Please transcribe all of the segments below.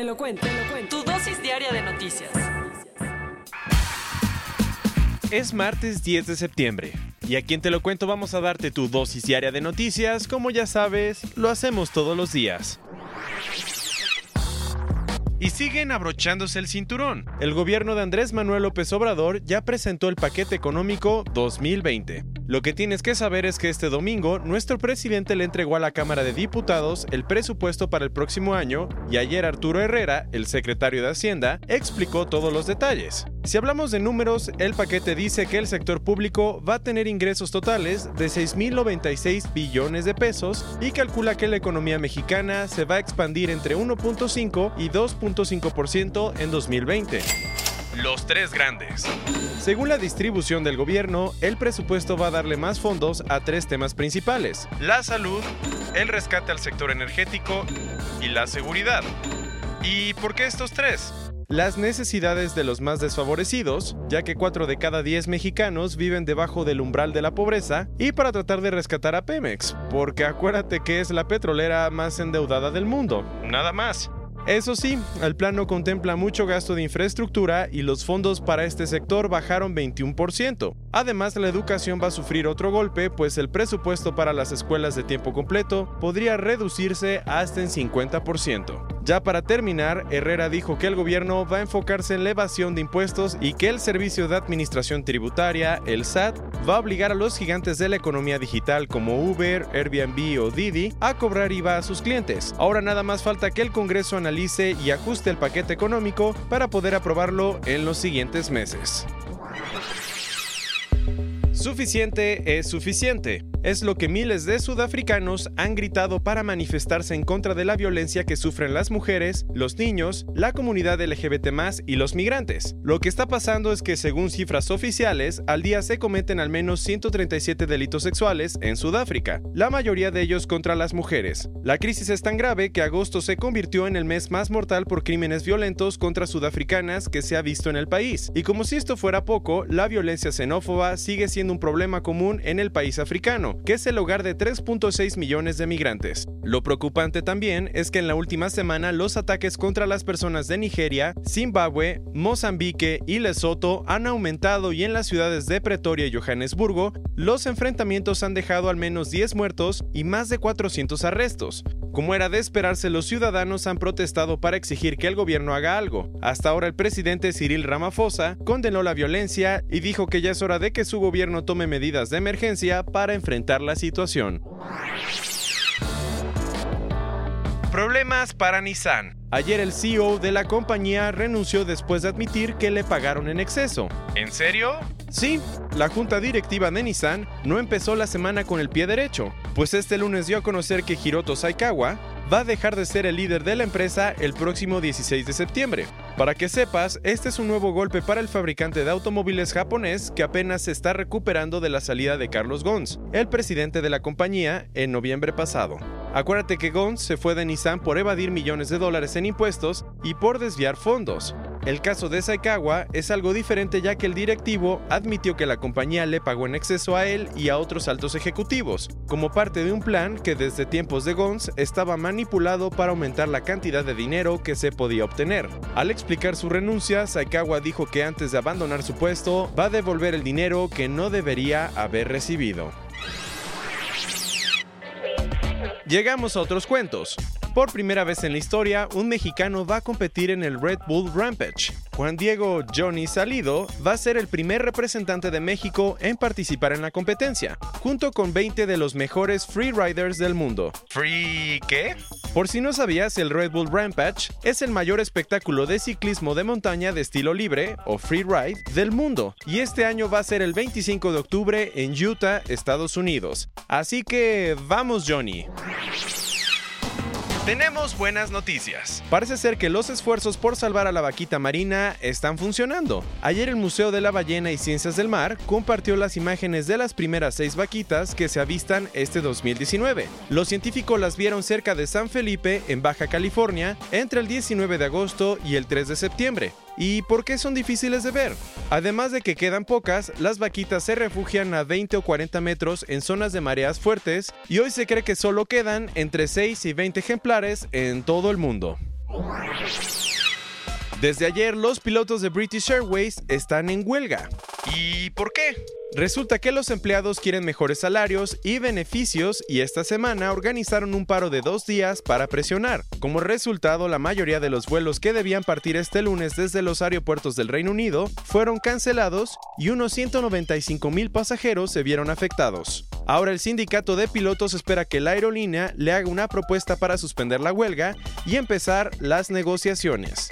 Te lo cuento, te lo cuento. Tu dosis diaria de noticias. Es martes 10 de septiembre y aquí en Te lo cuento vamos a darte tu dosis diaria de noticias. Como ya sabes, lo hacemos todos los días. Y siguen abrochándose el cinturón. El gobierno de Andrés Manuel López Obrador ya presentó el paquete económico 2020. Lo que tienes que saber es que este domingo nuestro presidente le entregó a la Cámara de Diputados el presupuesto para el próximo año y ayer Arturo Herrera, el secretario de Hacienda, explicó todos los detalles. Si hablamos de números, el paquete dice que el sector público va a tener ingresos totales de 6.096 billones de pesos y calcula que la economía mexicana se va a expandir entre 1.5 y 2.5% en 2020. Los tres grandes. Según la distribución del gobierno, el presupuesto va a darle más fondos a tres temas principales. La salud, el rescate al sector energético y la seguridad. ¿Y por qué estos tres? Las necesidades de los más desfavorecidos, ya que 4 de cada 10 mexicanos viven debajo del umbral de la pobreza, y para tratar de rescatar a Pemex, porque acuérdate que es la petrolera más endeudada del mundo, nada más. Eso sí, el plan no contempla mucho gasto de infraestructura y los fondos para este sector bajaron 21%. Además, la educación va a sufrir otro golpe, pues el presupuesto para las escuelas de tiempo completo podría reducirse hasta en 50%. Ya para terminar, Herrera dijo que el gobierno va a enfocarse en la evasión de impuestos y que el Servicio de Administración Tributaria, el SAT, va a obligar a los gigantes de la economía digital como Uber, Airbnb o Didi a cobrar IVA a sus clientes. Ahora nada más falta que el Congreso analice y ajuste el paquete económico para poder aprobarlo en los siguientes meses. Suficiente es suficiente. Es lo que miles de sudafricanos han gritado para manifestarse en contra de la violencia que sufren las mujeres, los niños, la comunidad LGBT y los migrantes. Lo que está pasando es que según cifras oficiales, al día se cometen al menos 137 delitos sexuales en Sudáfrica, la mayoría de ellos contra las mujeres. La crisis es tan grave que agosto se convirtió en el mes más mortal por crímenes violentos contra sudafricanas que se ha visto en el país. Y como si esto fuera poco, la violencia xenófoba sigue siendo un problema común en el país africano, que es el hogar de 3.6 millones de migrantes. Lo preocupante también es que en la última semana los ataques contra las personas de Nigeria, Zimbabue, Mozambique y Lesoto han aumentado y en las ciudades de Pretoria y Johannesburgo, los enfrentamientos han dejado al menos 10 muertos y más de 400 arrestos. Como era de esperarse, los ciudadanos han protestado para exigir que el gobierno haga algo. Hasta ahora el presidente Cyril Ramaphosa condenó la violencia y dijo que ya es hora de que su gobierno tome medidas de emergencia para enfrentar la situación. Problemas para Nissan. Ayer el CEO de la compañía renunció después de admitir que le pagaron en exceso. ¿En serio? Sí, la junta directiva de Nissan no empezó la semana con el pie derecho, pues este lunes dio a conocer que Hiroto Saikawa va a dejar de ser el líder de la empresa el próximo 16 de septiembre. Para que sepas, este es un nuevo golpe para el fabricante de automóviles japonés que apenas se está recuperando de la salida de Carlos Ghosn, el presidente de la compañía, en noviembre pasado. Acuérdate que Ghosn se fue de Nissan por evadir millones de dólares en impuestos y por desviar fondos. El caso de Saikawa es algo diferente ya que el directivo admitió que la compañía le pagó en exceso a él y a otros altos ejecutivos, como parte de un plan que desde tiempos de Gons estaba manipulado para aumentar la cantidad de dinero que se podía obtener. Al explicar su renuncia, Saikawa dijo que antes de abandonar su puesto va a devolver el dinero que no debería haber recibido. Llegamos a otros cuentos. Por primera vez en la historia, un mexicano va a competir en el Red Bull Rampage. Juan Diego Johnny Salido va a ser el primer representante de México en participar en la competencia, junto con 20 de los mejores freeriders del mundo. ¿Free qué? Por si no sabías, el Red Bull Rampage es el mayor espectáculo de ciclismo de montaña de estilo libre, o freeride, del mundo, y este año va a ser el 25 de octubre en Utah, Estados Unidos. Así que vamos Johnny. Tenemos buenas noticias. Parece ser que los esfuerzos por salvar a la vaquita marina están funcionando. Ayer el Museo de la Ballena y Ciencias del Mar compartió las imágenes de las primeras seis vaquitas que se avistan este 2019. Los científicos las vieron cerca de San Felipe, en Baja California, entre el 19 de agosto y el 3 de septiembre. ¿Y por qué son difíciles de ver? Además de que quedan pocas, las vaquitas se refugian a 20 o 40 metros en zonas de mareas fuertes y hoy se cree que solo quedan entre 6 y 20 ejemplares en todo el mundo. Desde ayer los pilotos de British Airways están en huelga. ¿Y por qué? Resulta que los empleados quieren mejores salarios y beneficios y esta semana organizaron un paro de dos días para presionar. Como resultado, la mayoría de los vuelos que debían partir este lunes desde los aeropuertos del Reino Unido fueron cancelados y unos 195 mil pasajeros se vieron afectados. Ahora el sindicato de pilotos espera que la aerolínea le haga una propuesta para suspender la huelga y empezar las negociaciones.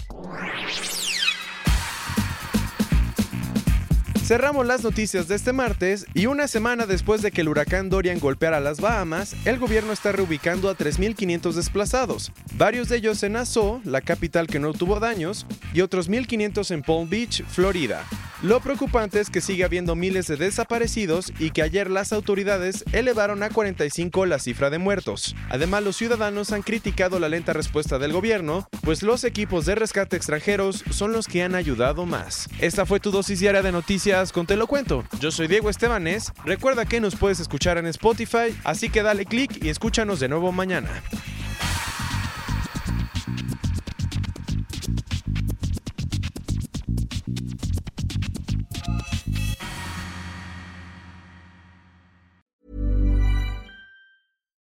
Cerramos las noticias de este martes y una semana después de que el huracán Dorian golpeara las Bahamas, el gobierno está reubicando a 3.500 desplazados, varios de ellos en Nassau, la capital que no tuvo daños, y otros 1.500 en Palm Beach, Florida. Lo preocupante es que sigue habiendo miles de desaparecidos y que ayer las autoridades elevaron a 45 la cifra de muertos. Además, los ciudadanos han criticado la lenta respuesta del gobierno, pues los equipos de rescate extranjeros son los que han ayudado más. Esta fue tu dosis diaria de noticias con Te lo cuento. Yo soy Diego Estebanés. Recuerda que nos puedes escuchar en Spotify, así que dale click y escúchanos de nuevo mañana.